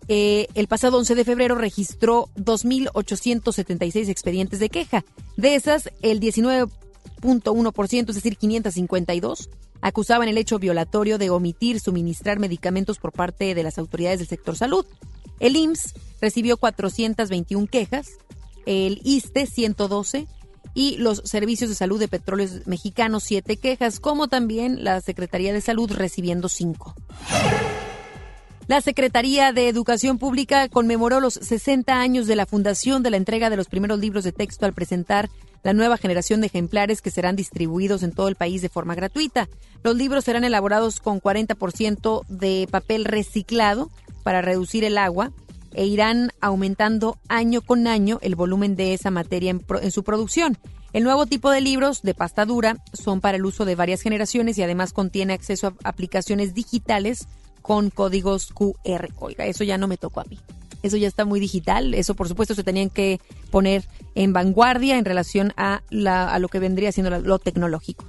eh, el pasado 11 de febrero registró 2.876 expedientes de queja. De esas, el 19.1%, es decir, 552, acusaban el hecho violatorio de omitir suministrar medicamentos por parte de las autoridades del sector salud. El IMSS recibió 421 quejas, el ISTE 112, y los servicios de salud de petróleos mexicanos siete quejas, como también la Secretaría de Salud recibiendo cinco. La Secretaría de Educación Pública conmemoró los 60 años de la fundación de la entrega de los primeros libros de texto al presentar la nueva generación de ejemplares que serán distribuidos en todo el país de forma gratuita. Los libros serán elaborados con 40% de papel reciclado para reducir el agua e irán aumentando año con año el volumen de esa materia en, su producción. El nuevo tipo de libros de pasta dura son para el uso de varias generaciones y además contiene acceso a aplicaciones digitales con códigos QR. Oiga, eso ya no me tocó a mí. Eso ya está muy digital. Eso, por supuesto, se tenían que poner en vanguardia en relación a, a lo que vendría siendo lo tecnológico.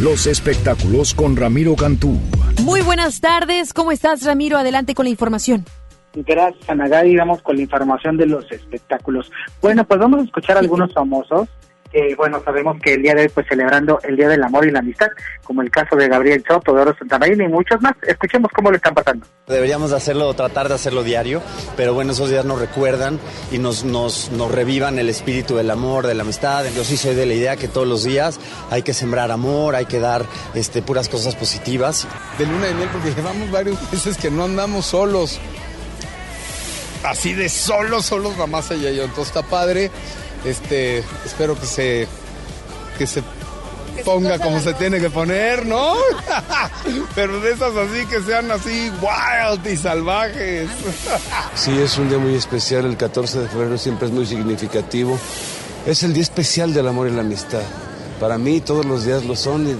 Los espectáculos con Ramiro Cantú. Muy buenas tardes. ¿Cómo estás, Ramiro? Adelante con la información. Gracias, Ana y Vamos con la información de los espectáculos. Bueno, pues vamos a escuchar a algunos famosos. Bueno, sabemos que el día de hoy, pues celebrando el Día del Amor y la Amistad, como el caso de Gabriel Soto, de Oro Santamarín y muchos más. Escuchemos cómo le están pasando. Deberíamos de hacerlo, tratar de hacerlo diario, pero bueno, esos días nos recuerdan y nos, nos, nos revivan el espíritu del amor, de la amistad. Yo sí soy de la idea que todos los días hay que sembrar amor, hay que dar este, puras cosas positivas. De luna de miel, porque llevamos varios meses que no andamos solos así de solos, solos, mamá ella y yo. Entonces está padre. Este, espero que se, que se ponga como se tiene que poner, ¿no? Pero de esas así que sean así wild y salvajes. Sí, es un día muy especial, el 14 de febrero siempre es muy significativo. Es el día especial del amor y la amistad. Para mí todos los días lo son. Y...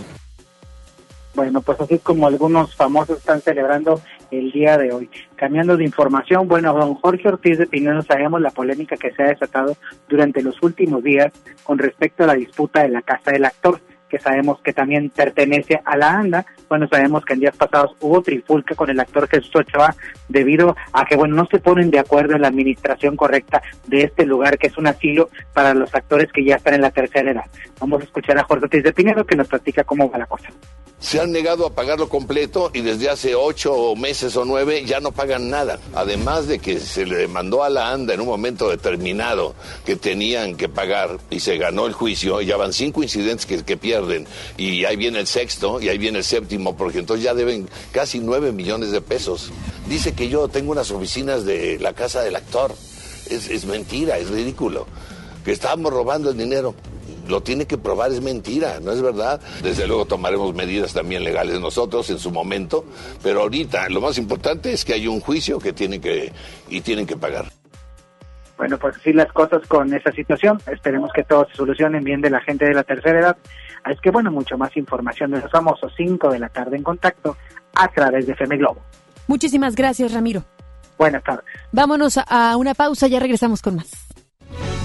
Bueno, pues así como algunos famosos están celebrando el día de hoy. Cambiando de información, bueno, don Jorge Ortiz de Pinedo, sabemos la polémica que se ha desatado durante los últimos días con respecto a la disputa de la casa del actor que sabemos que también pertenece a la ANDA. Bueno, sabemos que en días pasados hubo trifulca con el actor Jesús Ochoa debido a que, bueno, no se ponen de acuerdo en la administración correcta de este lugar, que es un asilo para los actores que ya están en la tercera edad. Vamos a escuchar a Jorge Ortiz de Pinedo que nos platica cómo va la cosa se han negado a pagarlo completo y desde hace ocho meses o nueve ya no pagan nada. Además de que se le mandó a la ANDA en un momento determinado que tenían que pagar y se ganó el juicio, ya van cinco incidentes que, que pierden y ahí viene el sexto y ahí viene el séptimo, porque entonces ya deben casi nueve millones de pesos. Dice que yo tengo unas oficinas de la casa del actor. Es, es mentira, es ridículo. Que estábamos robando el dinero lo tiene que probar, es mentira, no es verdad. Desde luego tomaremos medidas también legales nosotros en su momento, pero ahorita lo más importante es que hay un juicio que tienen que y tienen que pagar. Bueno, pues así las cosas con esa situación. Esperemos que todo se solucione bien de la gente de la tercera edad. Es que, bueno, mucho más información de los famosos 5 de la tarde en contacto a través de FM Globo. Muchísimas gracias, Ramiro. Buenas tardes. Vámonos a una pausa, ya regresamos con más.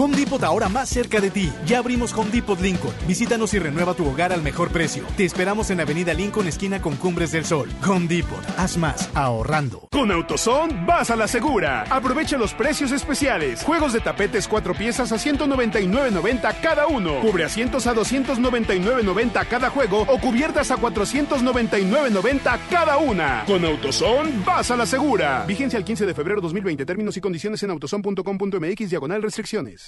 Home Depot ahora más cerca de ti. Ya abrimos Home Depot Lincoln. Visítanos y renueva tu hogar al mejor precio. Te esperamos en Avenida Lincoln, esquina con Cumbres del Sol. Home Depot. Haz más ahorrando. Con AutoZone vas a la segura. Aprovecha los precios especiales. Juegos de tapetes cuatro piezas a 199.90 cada uno. Cubre asientos a 299.90 cada juego o cubiertas a 499.90 cada una. Con AutoZone vas a la segura. Vigencia el 15 de febrero 2020. Términos y condiciones en autozone.com.mx diagonal restricciones.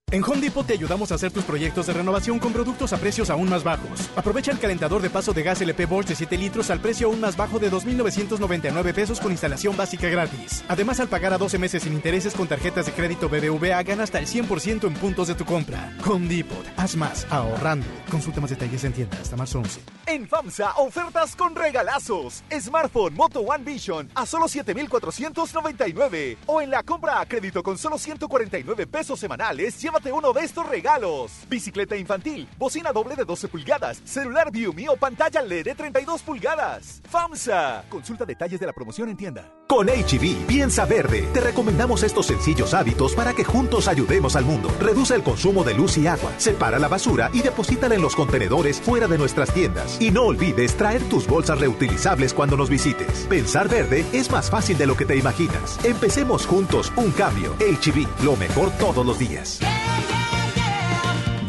En Home Depot te ayudamos a hacer tus proyectos de renovación con productos a precios aún más bajos. Aprovecha el calentador de paso de gas LP Bosch de 7 litros al precio aún más bajo de 2.999 pesos con instalación básica gratis. Además, al pagar a 12 meses sin intereses con tarjetas de crédito BBVA, gana hasta el 100% en puntos de tu compra. Home Depot. Haz más ahorrando. Consulta más detalles en tienda hasta marzo 11. En FAMSA, ofertas con regalazos. Smartphone Moto One Vision a solo 7,499. O en la compra a crédito con solo 149 pesos semanales, llévate uno de estos regalos. Bicicleta infantil, bocina doble de 12 pulgadas, celular Viumi o pantalla LED de 32 pulgadas. FAMSA. Consulta detalles de la promoción en tienda. Con HB, e piensa verde. Te recomendamos estos sencillos hábitos para que juntos ayudemos al mundo. Reduce el consumo de luz y agua, separa la basura y deposítala en los contenedores fuera de nuestras tiendas. Y no olvides traer tus bolsas reutilizables cuando nos visites. Pensar verde es más fácil de lo que te imaginas. Empecemos juntos un cambio. HB, e lo mejor todos los días.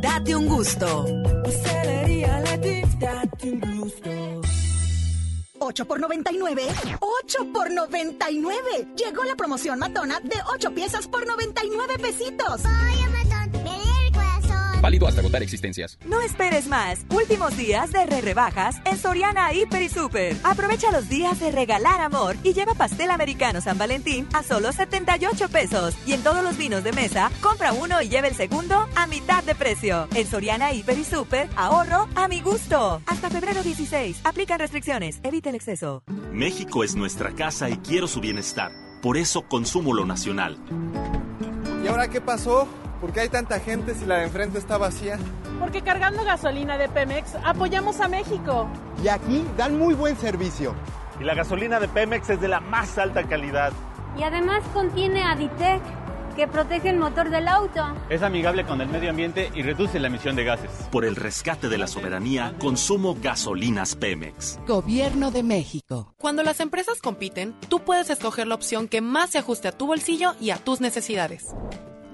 date un gusto. 8 por 99. 8 por 99. Llegó la promoción matona de 8 piezas por 99 pesitos. Válido hasta agotar existencias. No esperes más. Últimos días de re rebajas en Soriana Hiper y Super. Aprovecha los días de regalar amor y lleva pastel americano San Valentín a solo 78 pesos. Y en todos los vinos de mesa, compra uno y lleva el segundo a mitad de precio. En Soriana Hiper y Super, ahorro a mi gusto. Hasta febrero 16. Aplican restricciones. Evita el exceso. México es nuestra casa y quiero su bienestar. Por eso consumo lo nacional. ¿Y ahora qué pasó? ¿Por qué hay tanta gente si la de enfrente está vacía? Porque cargando gasolina de Pemex apoyamos a México. Y aquí dan muy buen servicio. Y la gasolina de Pemex es de la más alta calidad. Y además contiene Aditec, que protege el motor del auto. Es amigable con el medio ambiente y reduce la emisión de gases. Por el rescate de la soberanía, consumo gasolinas Pemex. Gobierno de México. Cuando las empresas compiten, tú puedes escoger la opción que más se ajuste a tu bolsillo y a tus necesidades.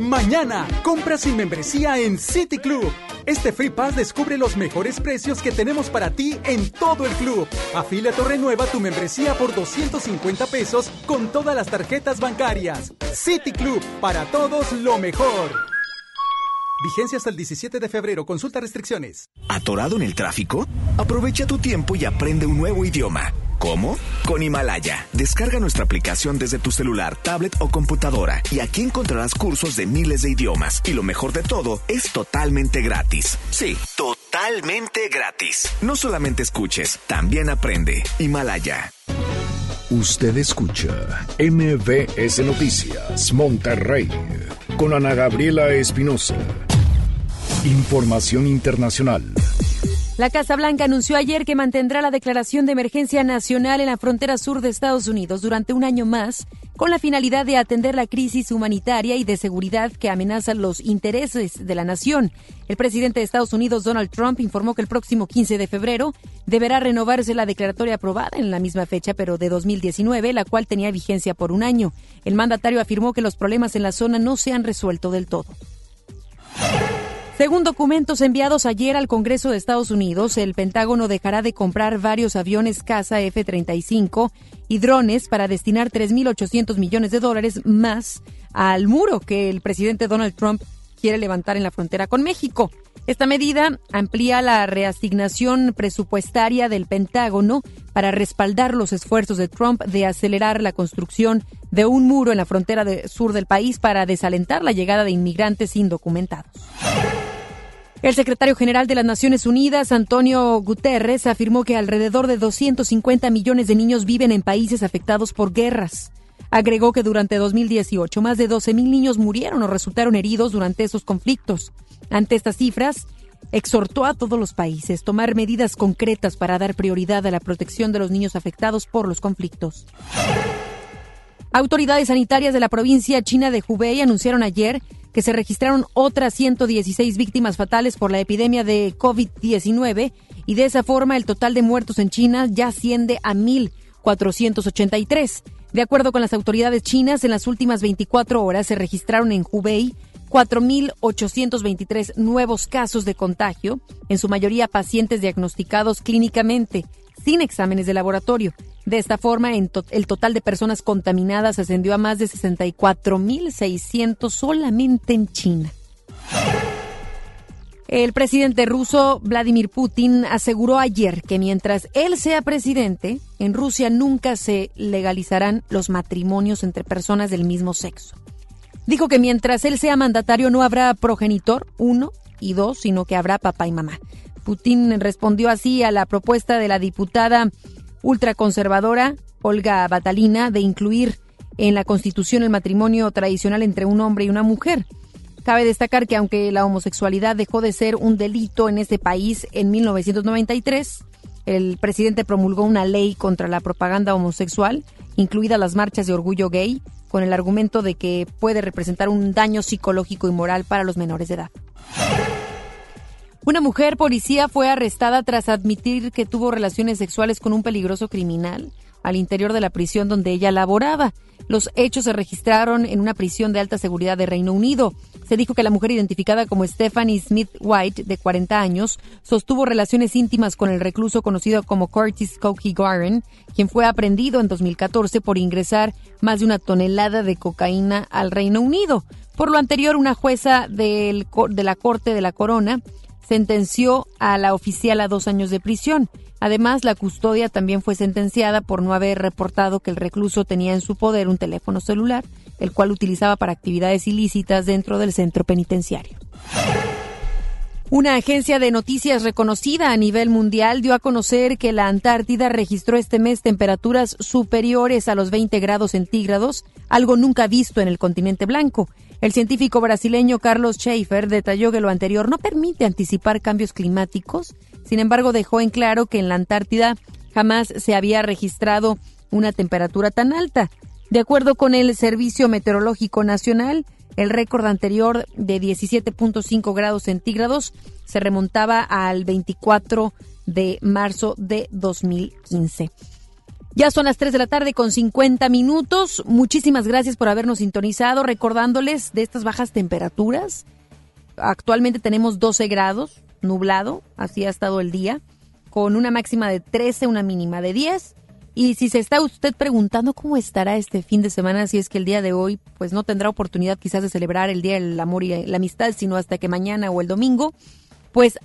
Mañana, compra sin membresía en City Club. Este Free Pass descubre los mejores precios que tenemos para ti en todo el club. Afíliate o renueva tu membresía por 250 pesos con todas las tarjetas bancarias. City Club, para todos lo mejor. Vigencia hasta el 17 de febrero. Consulta restricciones. ¿Atorado en el tráfico? Aprovecha tu tiempo y aprende un nuevo idioma. ¿Cómo? Con Himalaya. Descarga nuestra aplicación desde tu celular, tablet o computadora y aquí encontrarás cursos de miles de idiomas. Y lo mejor de todo, es totalmente gratis. Sí, totalmente gratis. No solamente escuches, también aprende. Himalaya. Usted escucha MBS Noticias Monterrey con Ana Gabriela Espinosa. Información internacional. La Casa Blanca anunció ayer que mantendrá la declaración de emergencia nacional en la frontera sur de Estados Unidos durante un año más, con la finalidad de atender la crisis humanitaria y de seguridad que amenaza los intereses de la nación. El presidente de Estados Unidos, Donald Trump, informó que el próximo 15 de febrero deberá renovarse la declaratoria aprobada en la misma fecha, pero de 2019, la cual tenía vigencia por un año. El mandatario afirmó que los problemas en la zona no se han resuelto del todo. Según documentos enviados ayer al Congreso de Estados Unidos, el Pentágono dejará de comprar varios aviones caza F-35 y drones para destinar 3.800 millones de dólares más al muro que el presidente Donald Trump quiere levantar en la frontera con México. Esta medida amplía la reasignación presupuestaria del Pentágono para respaldar los esfuerzos de Trump de acelerar la construcción de un muro en la frontera sur del país para desalentar la llegada de inmigrantes indocumentados. El secretario general de las Naciones Unidas, Antonio Guterres, afirmó que alrededor de 250 millones de niños viven en países afectados por guerras. Agregó que durante 2018 más de 12.000 niños murieron o resultaron heridos durante esos conflictos. Ante estas cifras, exhortó a todos los países tomar medidas concretas para dar prioridad a la protección de los niños afectados por los conflictos. Autoridades sanitarias de la provincia china de Hubei anunciaron ayer que se registraron otras 116 víctimas fatales por la epidemia de COVID-19 y de esa forma el total de muertos en China ya asciende a 1.483. De acuerdo con las autoridades chinas, en las últimas 24 horas se registraron en Hubei 4.823 nuevos casos de contagio, en su mayoría pacientes diagnosticados clínicamente, sin exámenes de laboratorio. De esta forma, el total de personas contaminadas ascendió a más de 64.600 solamente en China. El presidente ruso Vladimir Putin aseguró ayer que mientras él sea presidente, en Rusia nunca se legalizarán los matrimonios entre personas del mismo sexo. Dijo que mientras él sea mandatario no habrá progenitor, uno y dos, sino que habrá papá y mamá. Putin respondió así a la propuesta de la diputada ultraconservadora Olga Batalina de incluir en la Constitución el matrimonio tradicional entre un hombre y una mujer. Cabe destacar que aunque la homosexualidad dejó de ser un delito en este país en 1993, el presidente promulgó una ley contra la propaganda homosexual, incluidas las marchas de orgullo gay, con el argumento de que puede representar un daño psicológico y moral para los menores de edad. Una mujer policía fue arrestada tras admitir que tuvo relaciones sexuales con un peligroso criminal al interior de la prisión donde ella laboraba. Los hechos se registraron en una prisión de alta seguridad de Reino Unido. Se dijo que la mujer identificada como Stephanie Smith White, de 40 años, sostuvo relaciones íntimas con el recluso conocido como Curtis Cokie Garren, quien fue aprendido en 2014 por ingresar más de una tonelada de cocaína al Reino Unido. Por lo anterior, una jueza de la Corte de la Corona sentenció a la oficial a dos años de prisión. Además, la custodia también fue sentenciada por no haber reportado que el recluso tenía en su poder un teléfono celular, el cual utilizaba para actividades ilícitas dentro del centro penitenciario. Una agencia de noticias reconocida a nivel mundial dio a conocer que la Antártida registró este mes temperaturas superiores a los 20 grados centígrados, algo nunca visto en el continente blanco. El científico brasileño Carlos Schaefer detalló que lo anterior no permite anticipar cambios climáticos, sin embargo dejó en claro que en la Antártida jamás se había registrado una temperatura tan alta. De acuerdo con el Servicio Meteorológico Nacional, el récord anterior de 17.5 grados centígrados se remontaba al 24 de marzo de 2015. Ya son las 3 de la tarde con 50 minutos. Muchísimas gracias por habernos sintonizado, recordándoles de estas bajas temperaturas. Actualmente tenemos 12 grados, nublado, así ha estado el día, con una máxima de 13, una mínima de 10. Y si se está usted preguntando cómo estará este fin de semana, si es que el día de hoy pues no tendrá oportunidad quizás de celebrar el Día del Amor y la Amistad, sino hasta que mañana o el domingo, pues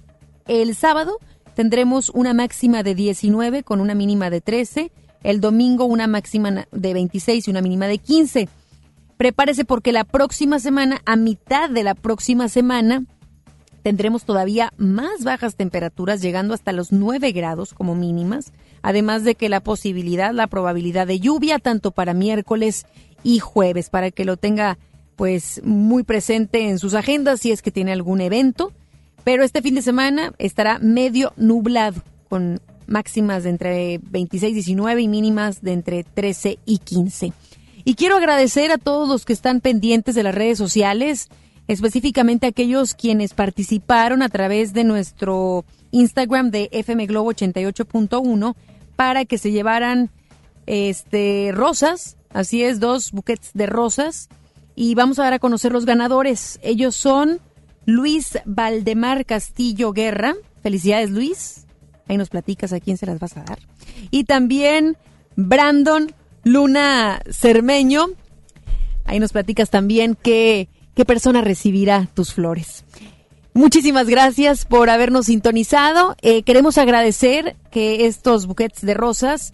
el sábado tendremos una máxima de 19 con una mínima de 13 el domingo una máxima de 26 y una mínima de 15. Prepárese porque la próxima semana, a mitad de la próxima semana, tendremos todavía más bajas temperaturas, llegando hasta los 9 grados como mínimas, además de que la posibilidad, la probabilidad de lluvia, tanto para miércoles y jueves, para que lo tenga pues muy presente en sus agendas si es que tiene algún evento. Pero este fin de semana estará medio nublado, con máximas de entre 26 y 19 y mínimas de entre 13 y 15. Y quiero agradecer a todos los que están pendientes de las redes sociales, específicamente a aquellos quienes participaron a través de nuestro Instagram de FM Globo 88.1 para que se llevaran este rosas, así es, dos buquets de rosas y vamos a dar a conocer los ganadores. Ellos son Luis Valdemar Castillo Guerra. Felicidades, Luis. Ahí nos platicas a quién se las vas a dar. Y también Brandon Luna Cermeño. Ahí nos platicas también qué, qué persona recibirá tus flores. Muchísimas gracias por habernos sintonizado. Eh, queremos agradecer que estos buquets de rosas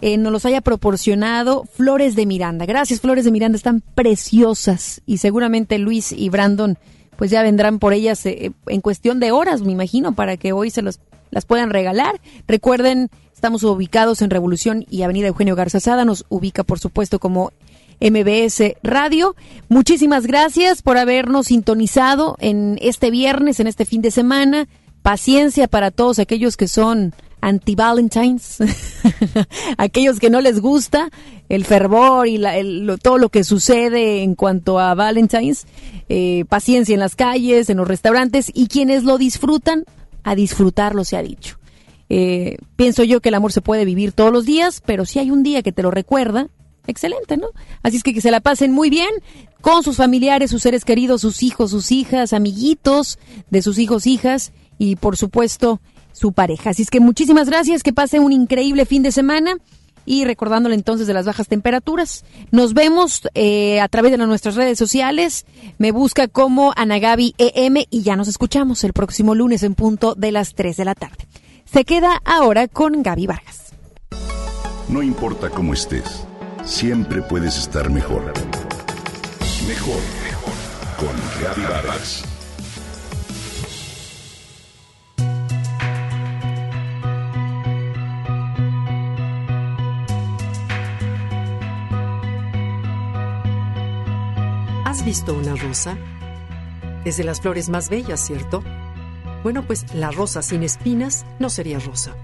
eh, nos los haya proporcionado Flores de Miranda. Gracias, Flores de Miranda, están preciosas y seguramente Luis y Brandon pues ya vendrán por ellas eh, en cuestión de horas, me imagino, para que hoy se los las puedan regalar. Recuerden, estamos ubicados en Revolución y Avenida Eugenio Garza Sada, nos ubica por supuesto como MBS Radio. Muchísimas gracias por habernos sintonizado en este viernes, en este fin de semana. Paciencia para todos aquellos que son anti-Valentines, aquellos que no les gusta el fervor y todo lo que sucede en cuanto a Valentines. Eh, paciencia en las calles, en los restaurantes y quienes lo disfrutan, a disfrutarlo, se ha dicho. Eh, pienso yo que el amor se puede vivir todos los días, pero si hay un día que te lo recuerda, excelente, ¿no? Así es que que se la pasen muy bien con sus familiares, sus seres queridos, sus hijos, sus hijas, amiguitos de sus hijos, hijas y por supuesto su pareja. Así es que muchísimas gracias, que pase un increíble fin de semana y recordándole entonces de las bajas temperaturas. Nos vemos eh, a través de nuestras redes sociales. Me busca como Anagabi EM y ya nos escuchamos el próximo lunes en punto de las 3 de la tarde. Se queda ahora con Gaby Vargas. No importa cómo estés, siempre puedes estar mejor. Mejor, mejor. Con Gaby Vargas. ¿Has visto una rosa? Es de las flores más bellas, ¿cierto? Bueno, pues la rosa sin espinas no sería rosa.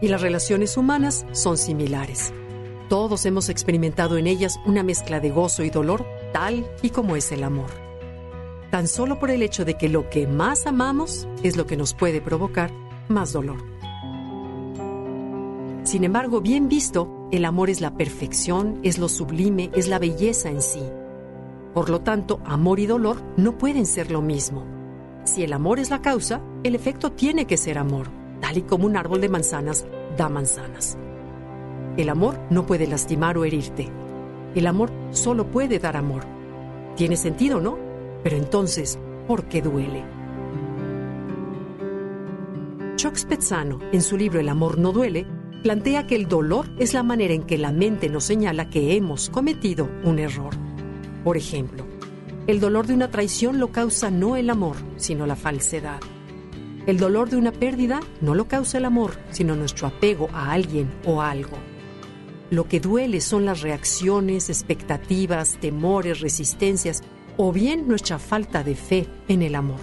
Y las relaciones humanas son similares. Todos hemos experimentado en ellas una mezcla de gozo y dolor, tal y como es el amor. tan solo por el hecho de que lo que más amamos es lo que nos puede provocar más dolor. Sin embargo, bien visto, el amor es la perfección, es lo sublime, es la belleza en sí. Por lo tanto, amor y dolor no pueden ser lo mismo. Si el amor es la causa, el efecto tiene que ser amor, tal y como un árbol de manzanas da manzanas. El amor no puede lastimar o herirte. El amor solo puede dar amor. Tiene sentido, ¿no? Pero entonces, ¿por qué duele? Chuck Spezzano, en su libro El amor no duele, plantea que el dolor es la manera en que la mente nos señala que hemos cometido un error. Por ejemplo, el dolor de una traición lo causa no el amor, sino la falsedad. El dolor de una pérdida no lo causa el amor, sino nuestro apego a alguien o algo. Lo que duele son las reacciones, expectativas, temores, resistencias o bien nuestra falta de fe en el amor.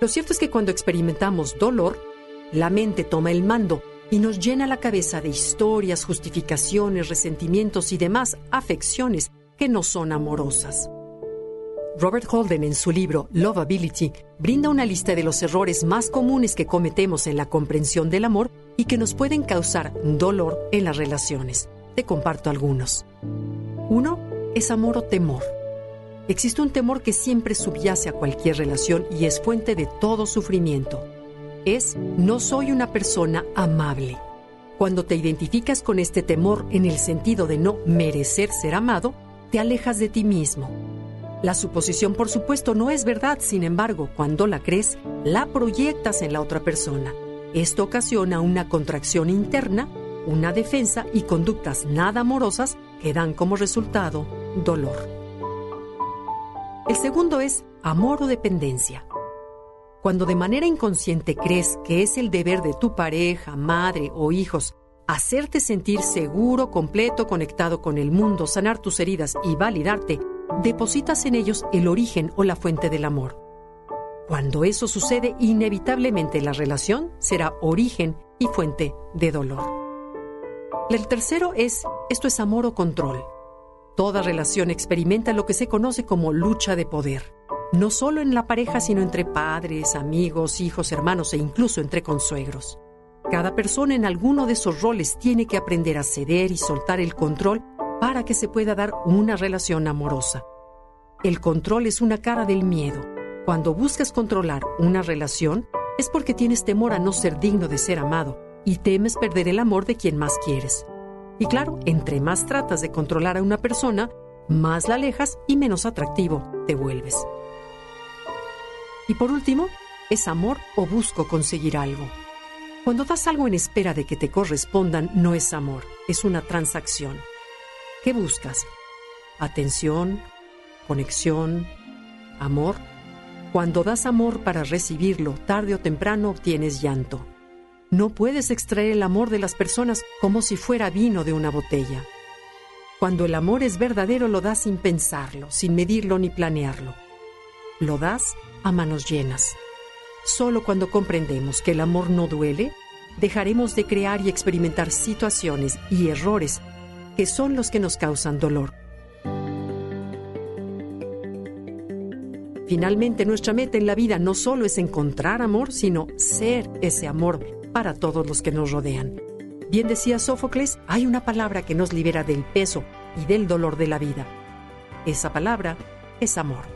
Lo cierto es que cuando experimentamos dolor, la mente toma el mando y nos llena la cabeza de historias, justificaciones, resentimientos y demás afecciones que no son amorosas. Robert Holden en su libro Loveability brinda una lista de los errores más comunes que cometemos en la comprensión del amor y que nos pueden causar dolor en las relaciones. Te comparto algunos. Uno es amor o temor. Existe un temor que siempre subyace a cualquier relación y es fuente de todo sufrimiento es no soy una persona amable. Cuando te identificas con este temor en el sentido de no merecer ser amado, te alejas de ti mismo. La suposición, por supuesto, no es verdad, sin embargo, cuando la crees, la proyectas en la otra persona. Esto ocasiona una contracción interna, una defensa y conductas nada amorosas que dan como resultado dolor. El segundo es amor o dependencia. Cuando de manera inconsciente crees que es el deber de tu pareja, madre o hijos hacerte sentir seguro, completo, conectado con el mundo, sanar tus heridas y validarte, depositas en ellos el origen o la fuente del amor. Cuando eso sucede, inevitablemente la relación será origen y fuente de dolor. El tercero es, esto es amor o control. Toda relación experimenta lo que se conoce como lucha de poder no solo en la pareja, sino entre padres, amigos, hijos, hermanos e incluso entre consuegros. Cada persona en alguno de esos roles tiene que aprender a ceder y soltar el control para que se pueda dar una relación amorosa. El control es una cara del miedo. Cuando buscas controlar una relación es porque tienes temor a no ser digno de ser amado y temes perder el amor de quien más quieres. Y claro, entre más tratas de controlar a una persona, más la alejas y menos atractivo te vuelves. Y por último, es amor o busco conseguir algo. Cuando das algo en espera de que te correspondan, no es amor, es una transacción. ¿Qué buscas? Atención, conexión, amor. Cuando das amor para recibirlo, tarde o temprano obtienes llanto. No puedes extraer el amor de las personas como si fuera vino de una botella. Cuando el amor es verdadero, lo das sin pensarlo, sin medirlo ni planearlo. Lo das a manos llenas. Solo cuando comprendemos que el amor no duele, dejaremos de crear y experimentar situaciones y errores que son los que nos causan dolor. Finalmente, nuestra meta en la vida no solo es encontrar amor, sino ser ese amor para todos los que nos rodean. Bien decía Sófocles, hay una palabra que nos libera del peso y del dolor de la vida. Esa palabra es amor.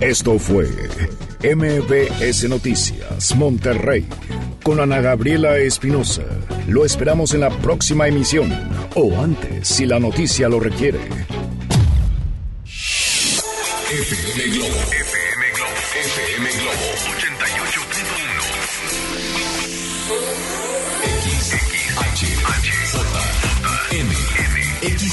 Esto fue MBS Noticias Monterrey con Ana Gabriela Espinosa. Lo esperamos en la próxima emisión o antes si la noticia lo requiere. Globo.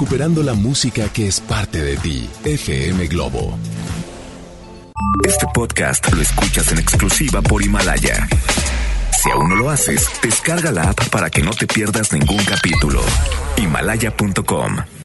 Recuperando la música que es parte de ti. FM Globo. Este podcast lo escuchas en exclusiva por Himalaya. Si aún no lo haces, descarga la app para que no te pierdas ningún capítulo. Himalaya.com